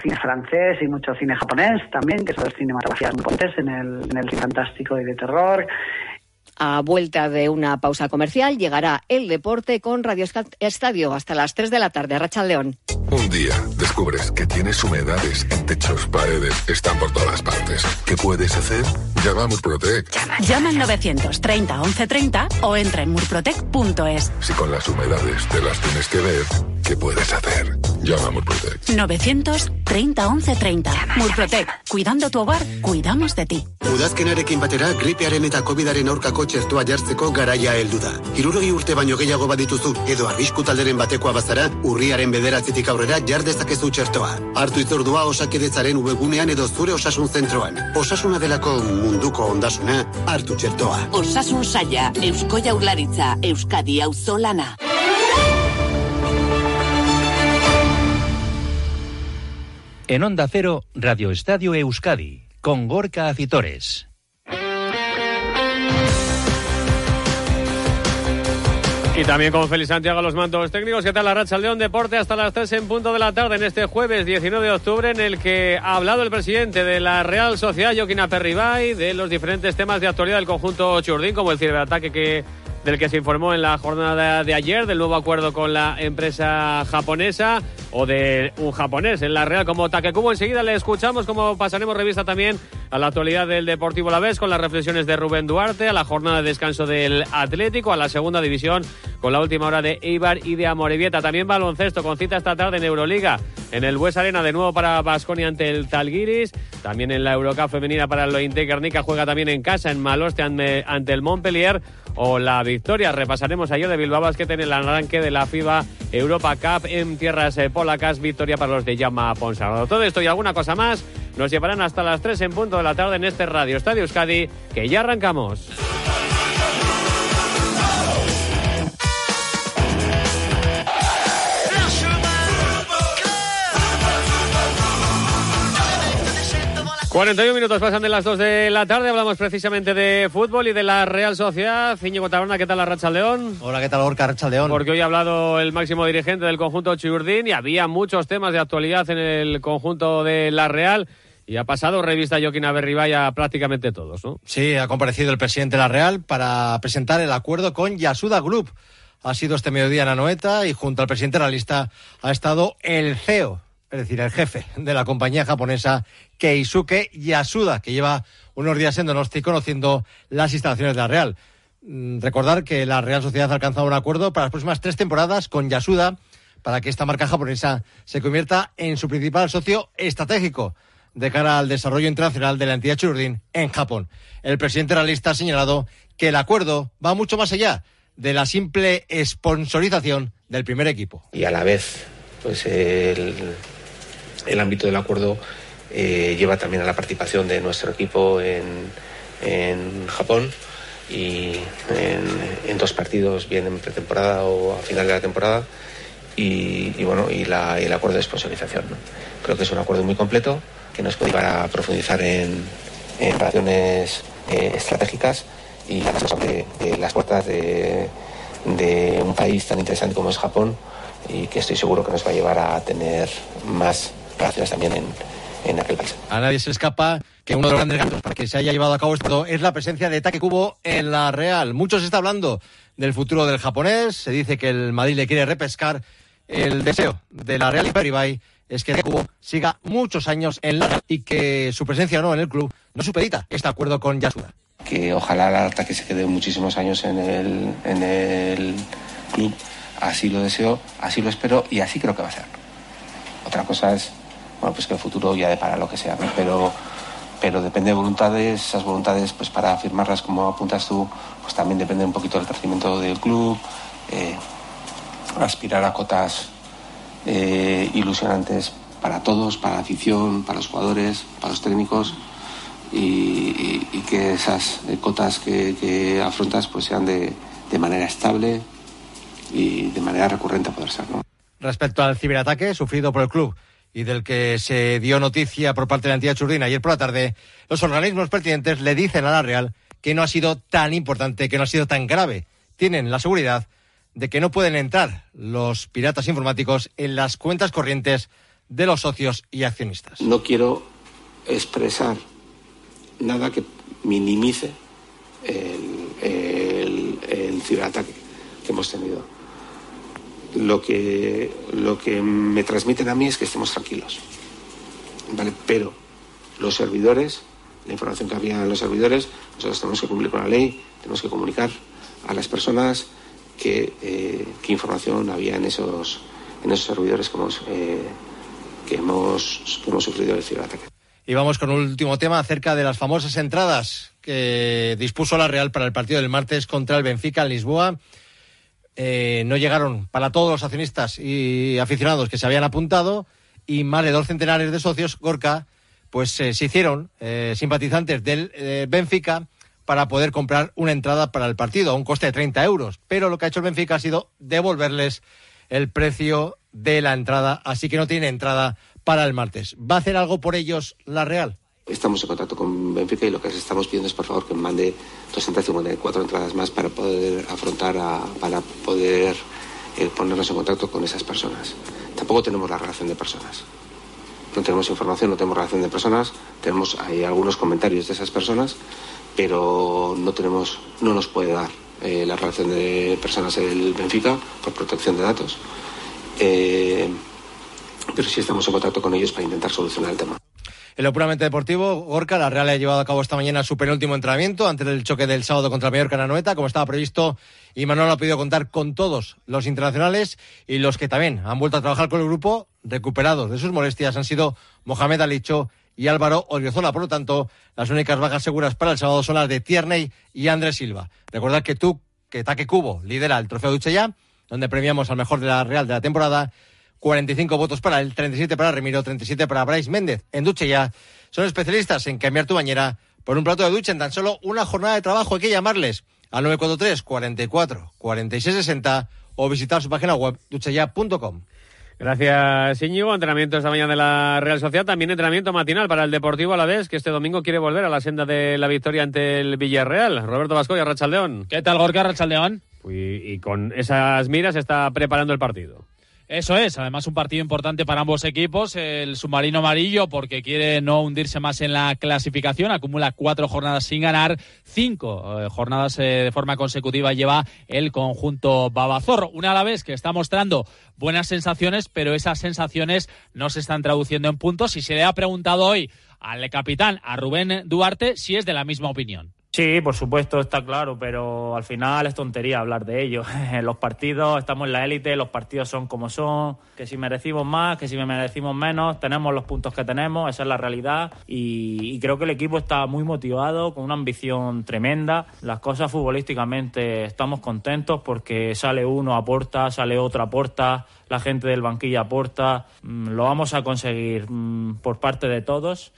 cine francés y mucho cine japonés también, que son cinematografías muy en el, en el fantástico y de terror. A vuelta de una pausa comercial llegará el deporte con Radio Estadio hasta las 3 de la tarde. Racha León. Día descubres que tienes humedades en techos, paredes, están por todas partes. ¿Qué puedes hacer? Llama a Murprotec. Llama, al 930 1130 o entra en murprotec.es. Si con las humedades te las tienes que ver, ¿qué puedes hacer? Llama a Murprotec. 930 1130. Murprotec. Cuidando tu hogar, cuidamos de ti. Udazkenarekin batera, gripearen eta covidaren aurkako txertoa jartzeko garaia heldu da. Hirurogei urte baino gehiago badituzu edo arrisku talderen batekoa bazara, urriaren bederatzitik aurrera jar dezakezu txertoa. Hartu itzordua osakidetzaren ubegunean edo zure osasun zentroan. Osasuna delako munduko ondasuna, hartu txertoa. Osasun saia, Eusko Jaurlaritza, Euskadi auzolana. En Onda Cero, Radio Estadio Euskadi, con Gorka Acitores. Y también con Félix Santiago los mandos técnicos. ¿Qué tal la racha León Deporte hasta las 3 en punto de la tarde en este jueves 19 de octubre en el que ha hablado el presidente de la Real Sociedad, Joaquín Aperribay, de los diferentes temas de actualidad del conjunto Churdín, como el ciberataque que del que se informó en la jornada de ayer, del nuevo acuerdo con la empresa japonesa o de un japonés en la Real como Takekubo. Enseguida le escuchamos como pasaremos revista también a la actualidad del Deportivo La Vez con las reflexiones de Rubén Duarte, a la jornada de descanso del Atlético, a la segunda división con la última hora de Eibar y de Amorebieta. También baloncesto con cita esta tarde en Euroliga, en el Bues Arena de nuevo para Basconia ante el Talguiris, también en la Eurocup femenina para el Lointe Guernica juega también en casa en Maloste ante el Montpellier o la victoria. Repasaremos ayer de Bilbao Basket en el arranque de la FIBA Europa Cup en tierras eh, polacas. Victoria para los de Llama Ponsardo. Todo esto y alguna cosa más nos llevarán hasta las 3 en punto de la tarde en este Radio Estadio Euskadi, que ya arrancamos. 41 minutos pasan de las 2 de la tarde. Hablamos precisamente de fútbol y de la Real Sociedad. Íñigo Taberna, ¿qué tal la Racha León? Hola, ¿qué tal Orca Racha León? Porque hoy ha hablado el máximo dirigente del conjunto Chiurdín y había muchos temas de actualidad en el conjunto de la Real. Y ha pasado revista Joaquín Aberribaya prácticamente todos, ¿no? Sí, ha comparecido el presidente de la Real para presentar el acuerdo con Yasuda Group. Ha sido este mediodía en Anoeta y junto al presidente de la lista ha estado el CEO, es decir, el jefe de la compañía japonesa Keisuke Yasuda, que lleva unos días en Donosti conociendo las instalaciones de la Real. Mm, recordar que la Real Sociedad ha alcanzado un acuerdo para las próximas tres temporadas con Yasuda para que esta marca japonesa se convierta en su principal socio estratégico de cara al desarrollo internacional de la entidad Chururdin en Japón. El presidente realista ha señalado que el acuerdo va mucho más allá de la simple sponsorización del primer equipo. Y a la vez, pues el, el ámbito del acuerdo eh, lleva también a la participación de nuestro equipo en, Japón y en, dos partidos, bien en pretemporada o a final de la temporada. Y, bueno, y, el acuerdo de sponsorización. Creo que es un acuerdo muy completo que nos puede llevar a profundizar en, relaciones eh, estratégicas y sobre las puertas de, de un país tan interesante como es Japón y que estoy seguro que nos va a llevar a tener más también en, en aquel país. A nadie se escapa que uno de los grandes gastos para que se haya llevado a cabo esto es la presencia de Takekubo en la Real. Mucho se está hablando del futuro del japonés. Se dice que el Madrid le quiere repescar. El deseo de la Real y Peribay es que Takekubo siga muchos años en la Real y que su presencia o no en el club no supedita este acuerdo con Yasuda. Que ojalá el que se quede muchísimos años en el, en el club. Así lo deseo, así lo espero y así creo que va a ser. Otra cosa es bueno, pues que el futuro ya para lo que sea, pero, pero depende de voluntades, esas voluntades, pues para firmarlas como apuntas tú, pues también depende un poquito del crecimiento del club, eh, aspirar a cotas eh, ilusionantes para todos, para la afición, para los jugadores, para los técnicos. Y, que esas cotas que, afrontas pues sean de, de, manera estable y de manera recurrente a poder ser. Respecto al ciberataque sufrido por el club, y del que se dio noticia por parte de la entidad churdina ayer por la tarde, los organismos pertinentes le dicen a la Real que no ha sido tan importante, que no ha sido tan grave. Tienen la seguridad de que no pueden entrar los piratas informáticos en las cuentas corrientes de los socios y accionistas. No quiero expresar nada que minimice el, el, el ciberataque que hemos tenido. Lo que, lo que me transmiten a mí es que estemos tranquilos. ¿vale? Pero los servidores, la información que había en los servidores, nosotros tenemos que cumplir con la ley, tenemos que comunicar a las personas qué, eh, qué información había en esos, en esos servidores que hemos, eh, que hemos, que hemos sufrido el ciberataque. Y vamos con un último tema acerca de las famosas entradas que dispuso la Real para el partido del martes contra el Benfica en Lisboa. Eh, no llegaron para todos los accionistas y aficionados que se habían apuntado y más de dos centenares de socios, Gorka, pues eh, se hicieron eh, simpatizantes del eh, Benfica para poder comprar una entrada para el partido a un coste de 30 euros. Pero lo que ha hecho el Benfica ha sido devolverles el precio de la entrada, así que no tiene entrada para el martes. ¿Va a hacer algo por ellos la Real? Estamos en contacto con Benfica y lo que les estamos pidiendo es por favor que mande 254 entradas más para poder afrontar, a, para poder eh, ponernos en contacto con esas personas. Tampoco tenemos la relación de personas. No tenemos información, no tenemos relación de personas, tenemos algunos comentarios de esas personas, pero no tenemos, no nos puede dar eh, la relación de personas del Benfica por protección de datos. Eh, pero sí estamos en contacto con ellos para intentar solucionar el tema. En lo puramente deportivo, Gorka, la Real ha llevado a cabo esta mañana su penúltimo entrenamiento antes del choque del sábado contra el Mallorca en Anoeta, como estaba previsto, y Manuel ha podido contar con todos los internacionales y los que también han vuelto a trabajar con el grupo, recuperados de sus molestias, han sido Mohamed Alicho y Álvaro Oriozola. Por lo tanto, las únicas bajas seguras para el sábado son las de Tierney y Andrés Silva. Recordad que tú, que Taque Cubo lidera el trofeo Duchella, donde premiamos al mejor de la Real de la temporada 45 votos para él, 37 para Remiro, 37 para Bryce Méndez. En Duche ya son especialistas en cambiar tu bañera por un plato de ducha en tan solo una jornada de trabajo. Hay que llamarles al 943 44 46 60 o visitar su página web ducheya.com. Gracias, Íñigo. Entrenamiento esta mañana de la Real Sociedad. También entrenamiento matinal para el Deportivo Alavés, que este domingo quiere volver a la senda de la victoria ante el Villarreal. Roberto Vascoya, Rachaldeón. ¿Qué tal, Gorka Rachaldeón? Y, y con esas miras está preparando el partido. Eso es, además un partido importante para ambos equipos, el submarino amarillo porque quiere no hundirse más en la clasificación, acumula cuatro jornadas sin ganar, cinco eh, jornadas eh, de forma consecutiva lleva el conjunto Babazor, una a la vez que está mostrando buenas sensaciones, pero esas sensaciones no se están traduciendo en puntos y se le ha preguntado hoy al capitán, a Rubén Duarte, si es de la misma opinión. Sí, por supuesto, está claro, pero al final es tontería hablar de ello. Los partidos estamos en la élite, los partidos son como son, que si merecimos más, que si merecimos menos, tenemos los puntos que tenemos, esa es la realidad y, y creo que el equipo está muy motivado, con una ambición tremenda. Las cosas futbolísticamente estamos contentos porque sale uno, aporta, sale otro, aporta, la gente del banquillo aporta, mm, lo vamos a conseguir mm, por parte de todos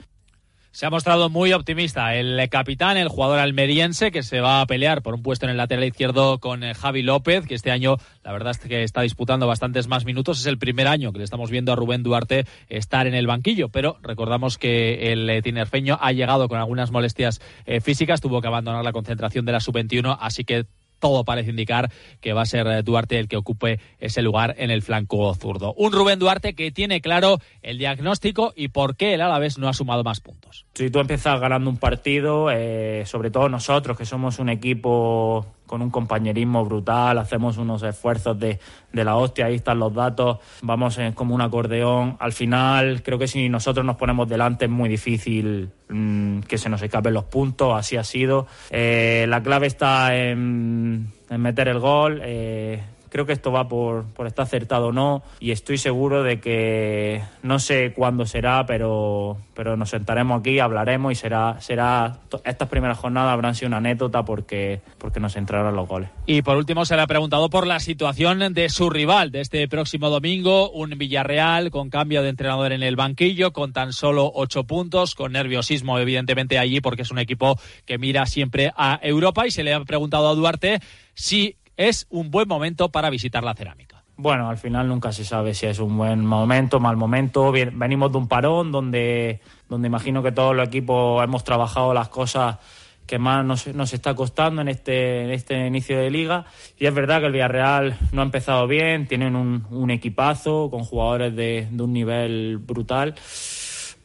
se ha mostrado muy optimista el capitán, el jugador almeriense, que se va a pelear por un puesto en el lateral izquierdo con eh, Javi López, que este año la verdad es que está disputando bastantes más minutos. Es el primer año que le estamos viendo a Rubén Duarte estar en el banquillo, pero recordamos que el eh, tinerfeño ha llegado con algunas molestias eh, físicas, tuvo que abandonar la concentración de la sub-21, así que todo parece indicar que va a ser eh, Duarte el que ocupe ese lugar en el flanco zurdo. Un Rubén Duarte que tiene claro el diagnóstico y por qué el Alavés no ha sumado más puntos. Si tú empiezas ganando un partido, eh, sobre todo nosotros que somos un equipo con un compañerismo brutal, hacemos unos esfuerzos de, de la hostia, ahí están los datos, vamos en, como un acordeón. Al final, creo que si nosotros nos ponemos delante es muy difícil mmm, que se nos escapen los puntos, así ha sido. Eh, la clave está en, en meter el gol. Eh, creo que esto va por, por estar acertado o no y estoy seguro de que no sé cuándo será, pero, pero nos sentaremos aquí, hablaremos y será, será estas primeras jornadas habrán sido una anécdota porque, porque nos entrarán los goles. Y por último se le ha preguntado por la situación de su rival de este próximo domingo, un Villarreal con cambio de entrenador en el banquillo, con tan solo ocho puntos, con nerviosismo evidentemente allí porque es un equipo que mira siempre a Europa y se le ha preguntado a Duarte si es un buen momento para visitar la cerámica. Bueno, al final nunca se sabe si es un buen momento, mal momento. Venimos de un parón donde, donde imagino que todos los equipos hemos trabajado las cosas que más nos, nos, está costando en este, en este inicio de liga. Y es verdad que el Villarreal no ha empezado bien, tienen un, un equipazo con jugadores de, de, un nivel brutal,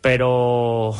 pero,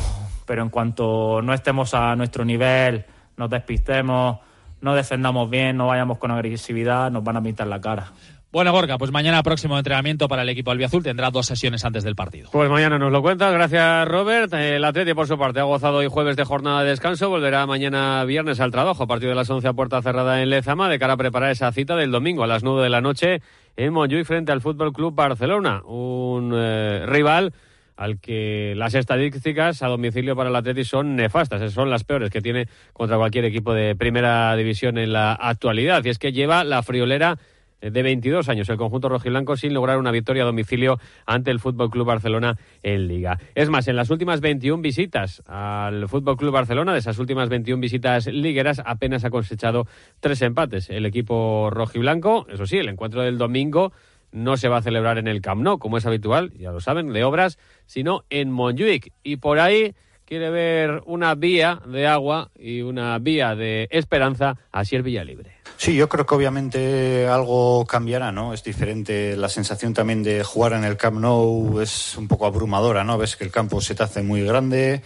pero en cuanto no estemos a nuestro nivel, nos despistemos, no defendamos bien, no vayamos con agresividad, nos van a pintar la cara. Bueno, Gorka, pues mañana próximo entrenamiento para el equipo albiazul tendrá dos sesiones antes del partido. Pues mañana nos lo cuentas. Gracias, Robert. El Atleti, por su parte, ha gozado hoy jueves de jornada de descanso. Volverá mañana viernes al trabajo a partir de las 11 a puerta cerrada en Lezama de cara a preparar esa cita del domingo a las 9 de la noche en Montjuic frente al Fútbol Club Barcelona. Un eh, rival al que las estadísticas a domicilio para el Atleti son nefastas, son las peores que tiene contra cualquier equipo de primera división en la actualidad. Y es que lleva la friolera de 22 años el conjunto rojiblanco sin lograr una victoria a domicilio ante el Fútbol Club Barcelona en Liga. Es más, en las últimas 21 visitas al Fútbol Club Barcelona, de esas últimas 21 visitas ligueras, apenas ha cosechado tres empates. El equipo rojiblanco, eso sí, el encuentro del domingo no se va a celebrar en el Camp Nou, como es habitual, ya lo saben, de obras, sino en Montjuic. Y por ahí quiere ver una vía de agua y una vía de esperanza a Sier Villalibre. Sí, yo creo que obviamente algo cambiará, ¿no? Es diferente. La sensación también de jugar en el Camp Nou es un poco abrumadora, ¿no? Ves que el campo se te hace muy grande,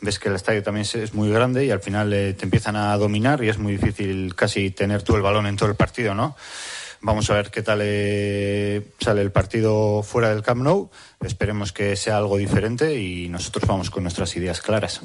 ves que el estadio también es muy grande y al final eh, te empiezan a dominar y es muy difícil casi tener tú el balón en todo el partido, ¿no? Vamos a ver qué tal eh, sale el partido fuera del Camp Nou. Esperemos que sea algo diferente y nosotros vamos con nuestras ideas claras.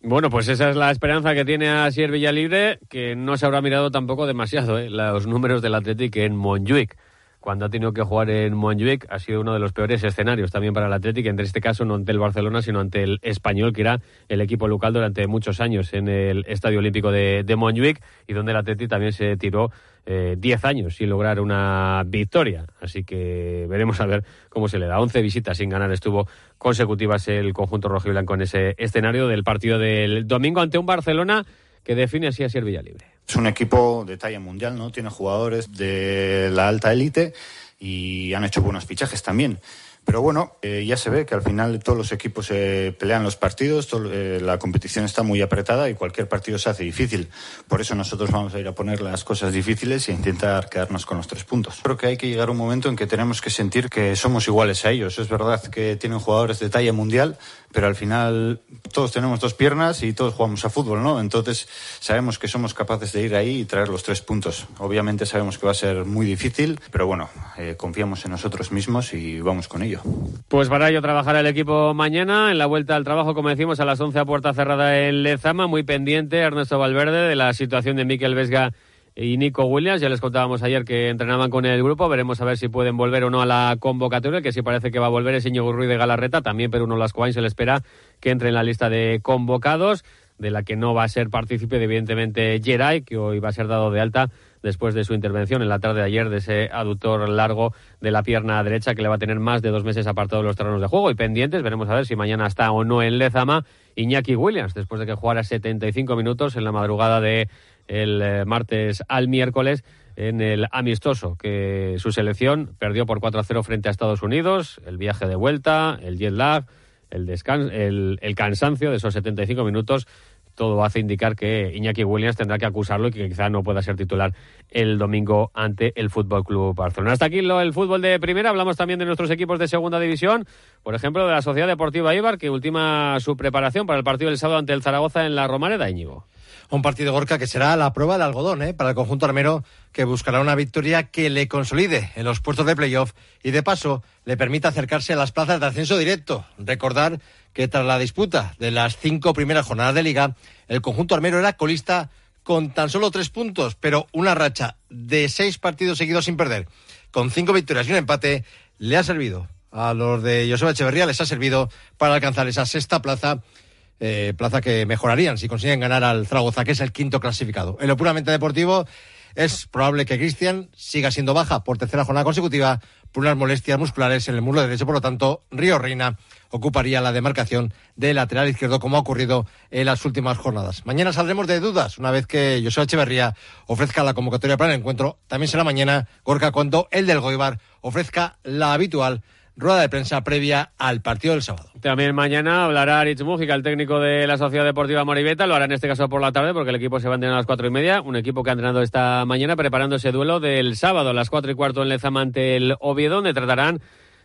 Bueno, pues esa es la esperanza que tiene Asier Villalibre, que no se habrá mirado tampoco demasiado ¿eh? los números del Athletic en Montjuic. Cuando ha tenido que jugar en Montjuic ha sido uno de los peores escenarios también para el Athletic, en este caso no ante el Barcelona, sino ante el Español, que era el equipo local durante muchos años en el Estadio Olímpico de, de y donde el Athletic también se tiró 10 eh, años sin lograr una victoria. Así que veremos a ver cómo se le da. 11 visitas sin ganar estuvo consecutivas el conjunto rojo y blanco en ese escenario del partido del domingo ante un Barcelona que define así a Ser Libre. Es un equipo de talla mundial, ¿no? Tiene jugadores de la alta élite y han hecho buenos fichajes también. Pero bueno, eh, ya se ve que al final todos los equipos eh, pelean los partidos, eh, la competición está muy apretada y cualquier partido se hace difícil. Por eso nosotros vamos a ir a poner las cosas difíciles e intentar quedarnos con los tres puntos. Creo que hay que llegar a un momento en que tenemos que sentir que somos iguales a ellos. Es verdad que tienen jugadores de talla mundial, pero al final todos tenemos dos piernas y todos jugamos a fútbol, ¿no? Entonces sabemos que somos capaces de ir ahí y traer los tres puntos. Obviamente sabemos que va a ser muy difícil, pero bueno, confiamos en nosotros mismos y vamos con ello. Pues para ello trabajará el equipo mañana en la vuelta al trabajo, como decimos, a las 11 a puerta cerrada en Lezama. Muy pendiente Ernesto Valverde de la situación de Miquel Vesga y Nico Williams. Ya les contábamos ayer que entrenaban con el grupo. Veremos a ver si pueden volver o no a la convocatoria, que sí parece que va a volver es Íñigo Ruiz de Galarreta. También pero uno Lascoain se le espera que entre en la lista de convocados, de la que no va a ser partícipe, evidentemente, Geray, que hoy va a ser dado de alta después de su intervención en la tarde de ayer de ese aductor largo de la pierna derecha que le va a tener más de dos meses apartado de los terrenos de juego y pendientes. Veremos a ver si mañana está o no en Lezama Iñaki Williams, después de que jugara 75 minutos en la madrugada de el eh, martes al miércoles en el amistoso, que su selección perdió por 4 a 0 frente a Estados Unidos, el viaje de vuelta, el jet lag, el, el, el cansancio de esos 75 minutos todo hace indicar que Iñaki Williams tendrá que acusarlo y que quizá no pueda ser titular el domingo ante el Fútbol Club Barcelona. Hasta aquí lo, el fútbol de primera. Hablamos también de nuestros equipos de segunda división, por ejemplo, de la Sociedad Deportiva Ibar, que ultima su preparación para el partido del sábado ante el Zaragoza en la Romareda, Íñigo. Un partido Gorka que será la prueba del algodón ¿eh? para el conjunto armero que buscará una victoria que le consolide en los puestos de playoff y de paso le permita acercarse a las plazas de ascenso directo. Recordar que tras la disputa de las cinco primeras jornadas de liga, el conjunto armero era colista con tan solo tres puntos, pero una racha de seis partidos seguidos sin perder, con cinco victorias y un empate, le ha servido a los de Joseba Echeverría, les ha servido para alcanzar esa sexta plaza eh, plaza que mejorarían si consiguen ganar al Zaragoza, que es el quinto clasificado. En lo puramente deportivo, es probable que Cristian siga siendo baja por tercera jornada consecutiva por unas molestias musculares en el muslo derecho. Por lo tanto, Río Reina ocuparía la demarcación de lateral izquierdo, como ha ocurrido en las últimas jornadas. Mañana saldremos de dudas, una vez que José Echeverría ofrezca la convocatoria para el encuentro. También será mañana, Gorka, cuando el del Goibar ofrezca la habitual rueda de prensa previa al partido del sábado. También mañana hablará Aritz el técnico de la Sociedad Deportiva Moribeta. Lo hará en este caso por la tarde porque el equipo se va a entrenar a las cuatro y media. Un equipo que ha entrenado esta mañana preparando ese duelo del sábado a las cuatro y cuarto en Lezama ante el Oviedo, donde tratarán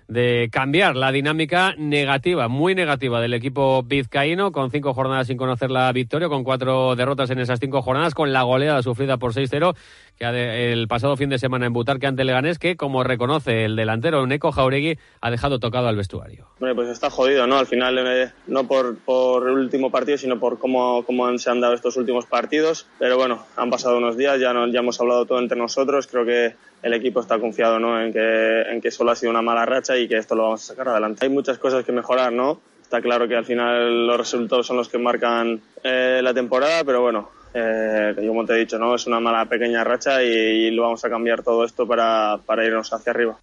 de cambiar la dinámica negativa, muy negativa del equipo vizcaíno, con cinco jornadas sin conocer la victoria, con cuatro derrotas en esas cinco jornadas, con la goleada sufrida por 6-0 que el pasado fin de semana en Butarque ante Leganés, que como reconoce el delantero Neko Jauregui, ha dejado tocado al vestuario. Bueno, pues está jodido, ¿no? Al final, eh, no por, por el último partido, sino por cómo, cómo se han dado estos últimos partidos. Pero bueno, han pasado unos días, ya, no, ya hemos hablado todo entre nosotros. Creo que el equipo está confiado ¿no? en, que, en que solo ha sido una mala racha y que esto lo vamos a sacar adelante. Hay muchas cosas que mejorar, ¿no? Está claro que al final los resultados son los que marcan eh, la temporada, pero bueno, eh, como te he dicho, ¿no? es una mala pequeña racha y, lo vamos a cambiar todo esto para, para irnos hacia arriba.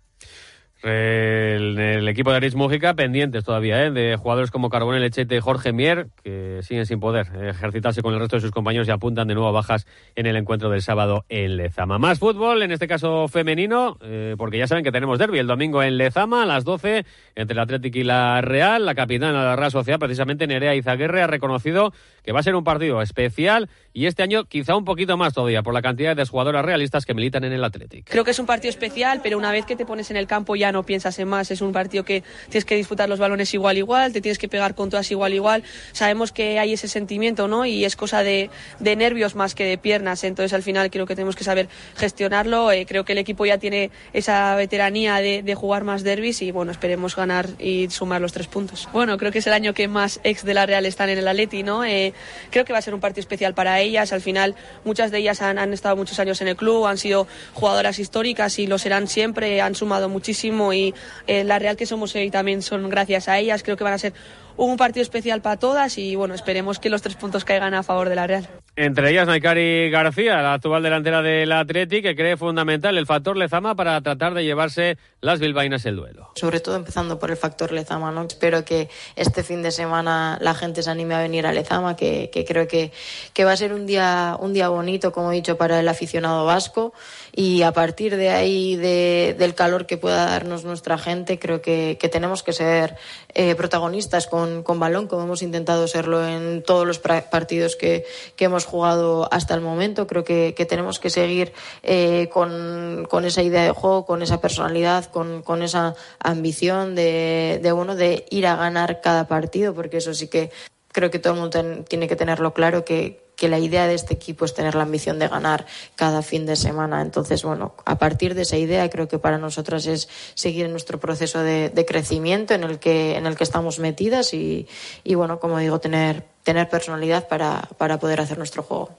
El, el, equipo de Aris Mújica pendientes todavía ¿eh? de jugadores como Carbone Lechete y Jorge Mier, que siguen sin poder ejercitarse con el resto de sus compañeros y apuntan de nuevo a bajas en el encuentro del sábado en Lezama. Más fútbol, en este caso femenino, eh, porque ya saben que tenemos derby el domingo en Lezama a las 12 entre el Atlético y la Real. La capitana de la Real Sociedad, precisamente Nerea Izaguirre, ha reconocido que va a ser un partido especial y este año quizá un poquito más todavía por la cantidad de jugadoras realistas que militan en el Atlético. Creo que es un partido especial, pero una vez que te pones en el campo ya no piensas en más. Es un partido que tienes que disputar los balones igual igual, te tienes que pegar con todas igual igual. Sabemos que hay ese sentimiento, ¿no? Y es cosa de, de nervios más que de piernas. Entonces al final creo que tenemos que saber gestionarlo. Eh, creo que el equipo ya tiene esa veteranía de, jugar más derbis y bueno, esperemos ganar y sumar los tres puntos. Bueno, creo que es el año que más ex de la Real están en el Atleti, ¿no? Eh, creo que va a ser un partido especial para ellas. Al final muchas de ellas han, han estado muchos años en el club, han sido jugadoras históricas y lo serán siempre, han sumado muchísimo y eh, la Real que somos hoy también son gracias a ellas. Creo que van a ser un partido especial para todas y bueno, esperemos que los tres puntos caigan a favor de la Real. Entre ellas Naikari García, la actual delantera del Atleti, que cree fundamental el factor Lezama para tratar de llevarse las bilbainas el duelo. Sobre todo empezando por el factor Lezama, ¿no? Espero que este fin de semana la gente se anime a venir a Lezama, que, que creo que, que va a ser un día, un día bonito, como he dicho, para el aficionado vasco y a partir de ahí, de, del calor que pueda darnos nuestra gente, creo que, que tenemos que ser eh, protagonistas con, con, balón, como hemos intentado serlo en todos los partidos que, que hemos jugado hasta el momento. Creo que, que tenemos que seguir eh, con, con, esa idea de juego, con esa personalidad, con, con esa ambición de, de uno de ir a ganar cada partido, porque eso sí que creo que todo el mundo tiene que tenerlo claro que, que la idea de este equipo es tener la ambición de ganar cada fin de semana. Entonces, bueno, a partir de esa idea creo que para nosotras es seguir en nuestro proceso de, crecimiento en el que, en el que estamos metidas y, y bueno, como digo, tener, tener personalidad para, para poder hacer nuestro juego.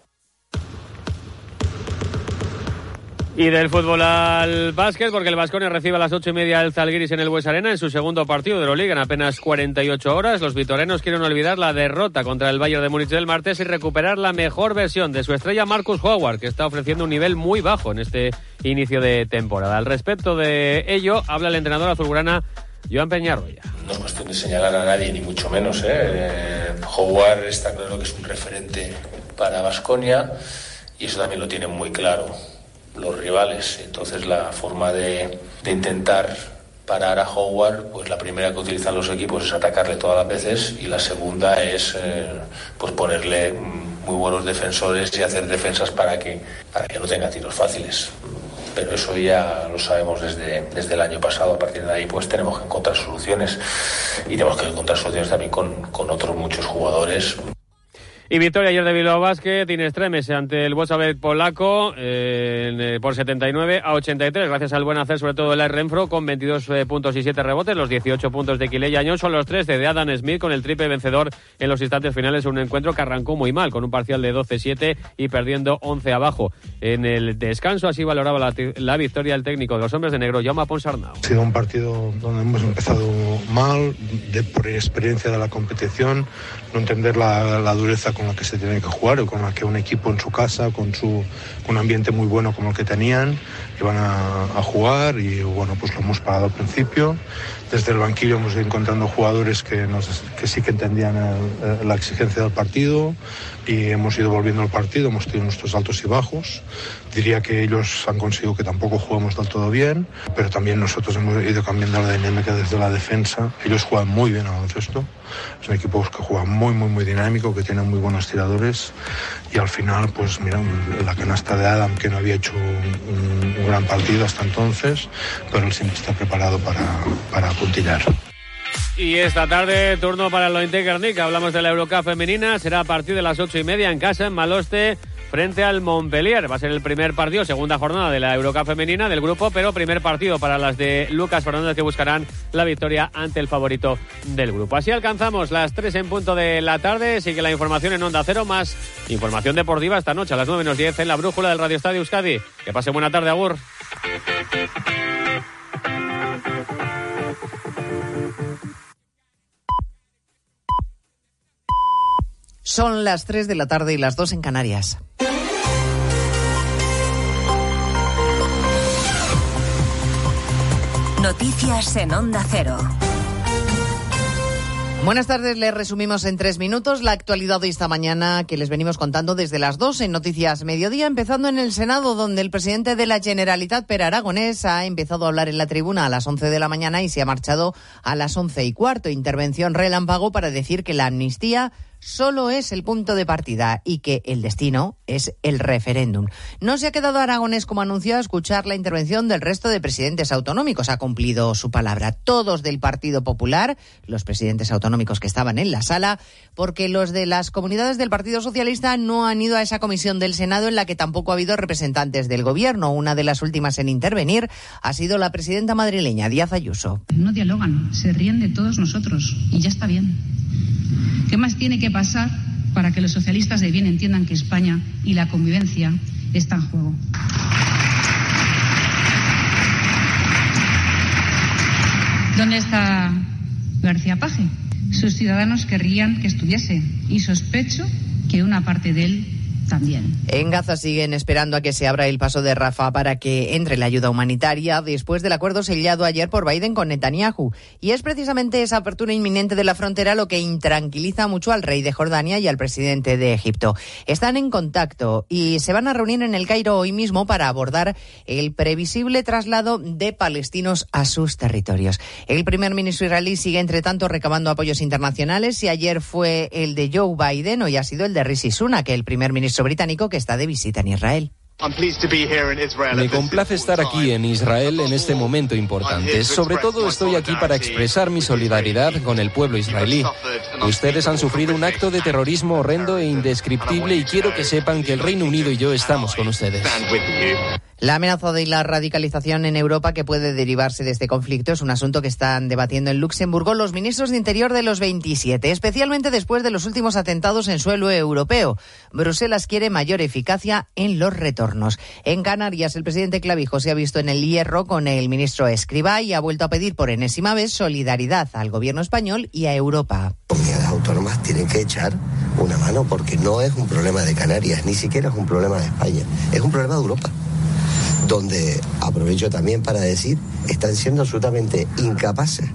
Y del fútbol al básquet, porque el Vasconia recibe a las ocho y media el Zalgiris en el Bues Arena en su segundo partido de Euroliga en apenas 48 horas. Los vitorenos quieren olvidar la derrota contra el Bayern de Múnich del martes y recuperar la mejor versión de su estrella Marcus Howard, que está ofreciendo un nivel muy bajo en este inicio de temporada. Al respecto de ello, habla el entrenador azulgrana Joan Peñarroya. No es cuestión de señalar a nadie, ni mucho menos. ¿eh? Eh, Howard está claro que es un referente para Vasconia y eso también lo tiene muy claro los rivales. Entonces la forma de, de, intentar parar a Howard, pues la primera que utilizan los equipos es atacarle todas las veces y la segunda es eh, pues ponerle muy buenos defensores y hacer defensas para que, para que no tenga tiros fáciles. Pero eso ya lo sabemos desde, desde el año pasado. A partir de ahí, pues tenemos que encontrar soluciones y tenemos que encontrar soluciones también con, con otros muchos jugadores. Y victoria ayer de Bilbao Basket, Estremes ante el Bossabet polaco eh, por 79 a 83, gracias al buen hacer sobre todo el Renfro con 22 eh, puntos y 7 rebotes, los 18 puntos de Quiley Añón son los 13 de Adam Smith con el triple vencedor en los instantes finales, un encuentro que arrancó muy mal, con un parcial de 12-7 y perdiendo 11 abajo. En el descanso así valoraba la, la victoria el técnico de los hombres de negro, Jaume Ponsarnau. Ha sido un partido donde hemos empezado mal, de, por experiencia de la competición, no entender la, la dureza con la que se tiene que jugar con la que un equipo en su casa, con, su, un ambiente muy bueno como el que tenían, iban a, a jugar y bueno, pues lo hemos pagado al principio. Desde el banquillo hemos ido encontrando jugadores que, nos, que sí que entendían el, la exigencia del partido y hemos ido volviendo al partido, hemos tenido nuestros altos y bajos. Diría que ellos han conseguido que tampoco juguemos del todo bien, pero también nosotros hemos ido cambiando la dinámica desde la defensa. Ellos juegan muy bien al baloncesto. Es un equipo que juega muy, muy, muy dinámico, que tiene muy buenos tiradores. Y al final, pues mira, la canasta de Adam, que no había hecho un, un gran partido hasta entonces, pero él siempre está preparado para, para Y esta tarde, turno para el Lointe. Hablamos de la Eurocup femenina. Será a partir de las ocho y media en casa, en Maloste, frente al Montpellier. Va a ser el primer partido, segunda jornada de la Eurocup femenina del grupo, pero primer partido para las de Lucas Fernández que buscarán la victoria ante el favorito del grupo. Así alcanzamos las tres en punto de la tarde. Sigue la información en Onda Cero, más información deportiva esta noche a las nueve menos diez en la brújula del Radio Estadio Euskadi. Que pase buena tarde, Agur. Son las 3 de la tarde y las 2 en Canarias. Noticias en Onda Cero. Buenas tardes, les resumimos en tres minutos la actualidad de esta mañana que les venimos contando desde las dos en Noticias Mediodía, empezando en el Senado, donde el presidente de la Generalitat, Per Aragonés, ha empezado a hablar en la tribuna a las 11 de la mañana y se ha marchado a las once y cuarto. Intervención relámpago para decir que la amnistía solo es el punto de partida y que el destino es el referéndum. No se ha quedado Aragonés, como anunció, a escuchar la intervención del resto de presidentes autonómicos. Ha cumplido su palabra. Todos del Partido Popular, los presidentes autonómicos que estaban en la sala, porque los de las comunidades del Partido Socialista no han ido a esa comisión del Senado en la que tampoco ha habido representantes del Gobierno. Una de las últimas en intervenir ha sido la presidenta madrileña, Díaz Ayuso. No dialogan, se ríen de todos nosotros y ya está bien. ¿Qué más tiene que pasar para que los socialistas de bien entiendan que España y la convivencia están en juego? ¿Dónde está García Paje? Sus ciudadanos querrían que estuviese y sospecho que una parte de él también. En Gaza siguen esperando a que se abra el paso de Rafa para que entre la ayuda humanitaria después del acuerdo sellado ayer por Biden con Netanyahu. Y es precisamente esa apertura inminente de la frontera lo que intranquiliza mucho al rey de Jordania y al presidente de Egipto. Están en contacto y se van a reunir en el Cairo hoy mismo para abordar el previsible traslado de palestinos a sus territorios. El primer ministro israelí sigue, entre tanto, recabando apoyos internacionales y ayer fue el de Joe Biden, hoy ha sido el de Rishi Sunak, el primer ministro británico que está de visita en Israel. Me complace estar aquí en Israel en este momento importante. Sobre todo estoy aquí para expresar mi solidaridad con el pueblo israelí. Ustedes han sufrido un acto de terrorismo horrendo e indescriptible y quiero que sepan que el Reino Unido y yo estamos con ustedes. La amenaza de la radicalización en Europa que puede derivarse de este conflicto es un asunto que están debatiendo en Luxemburgo los ministros de Interior de los 27, especialmente después de los últimos atentados en suelo europeo. Bruselas quiere mayor eficacia en los retornos. En Canarias, el presidente Clavijo se ha visto en el hierro con el ministro Escribá y ha vuelto a pedir por enésima vez solidaridad al gobierno español y a Europa. Comunidades autónomas tienen que echar una mano porque no es un problema de Canarias, ni siquiera es un problema de España, es un problema de Europa donde aprovecho también para decir, están siendo absolutamente incapaces